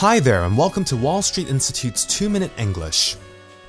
Hi there, and welcome to Wall Street Institute's 2 Minute English.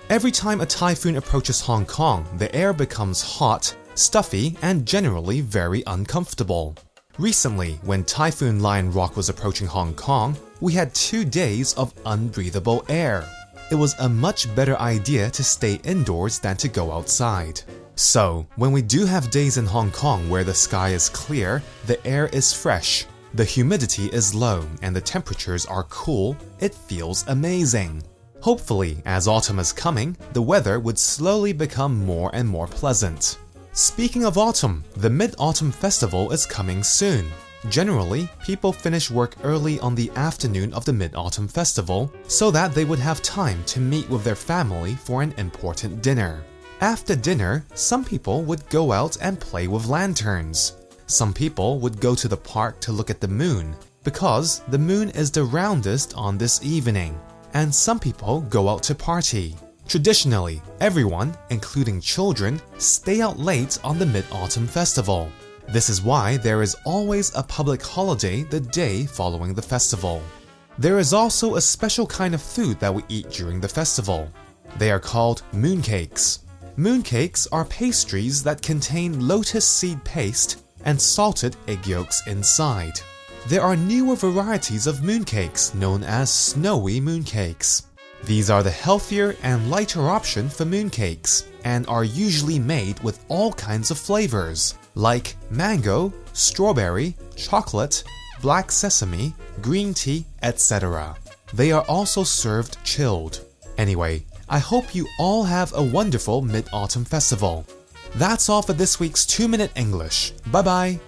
Every time a typhoon approaches Hong Kong, the air becomes hot, stuffy, and generally very uncomfortable. Recently, when Typhoon Lion Rock was approaching Hong Kong, we had two days of unbreathable air. It was a much better idea to stay indoors than to go outside. So, when we do have days in Hong Kong where the sky is clear, the air is fresh, the humidity is low and the temperatures are cool, it feels amazing. Hopefully, as autumn is coming, the weather would slowly become more and more pleasant. Speaking of autumn, the Mid Autumn Festival is coming soon. Generally, people finish work early on the afternoon of the Mid Autumn Festival so that they would have time to meet with their family for an important dinner. After dinner, some people would go out and play with lanterns. Some people would go to the park to look at the moon, because the moon is the roundest on this evening, and some people go out to party. Traditionally, everyone, including children, stay out late on the Mid Autumn Festival. This is why there is always a public holiday the day following the festival. There is also a special kind of food that we eat during the festival. They are called mooncakes. Mooncakes are pastries that contain lotus seed paste and salted egg yolks inside. There are newer varieties of mooncakes known as snowy mooncakes. These are the healthier and lighter option for mooncakes and are usually made with all kinds of flavors like mango, strawberry, chocolate, black sesame, green tea, etc. They are also served chilled. Anyway, I hope you all have a wonderful Mid Autumn Festival. That's all for this week's 2 Minute English. Bye bye.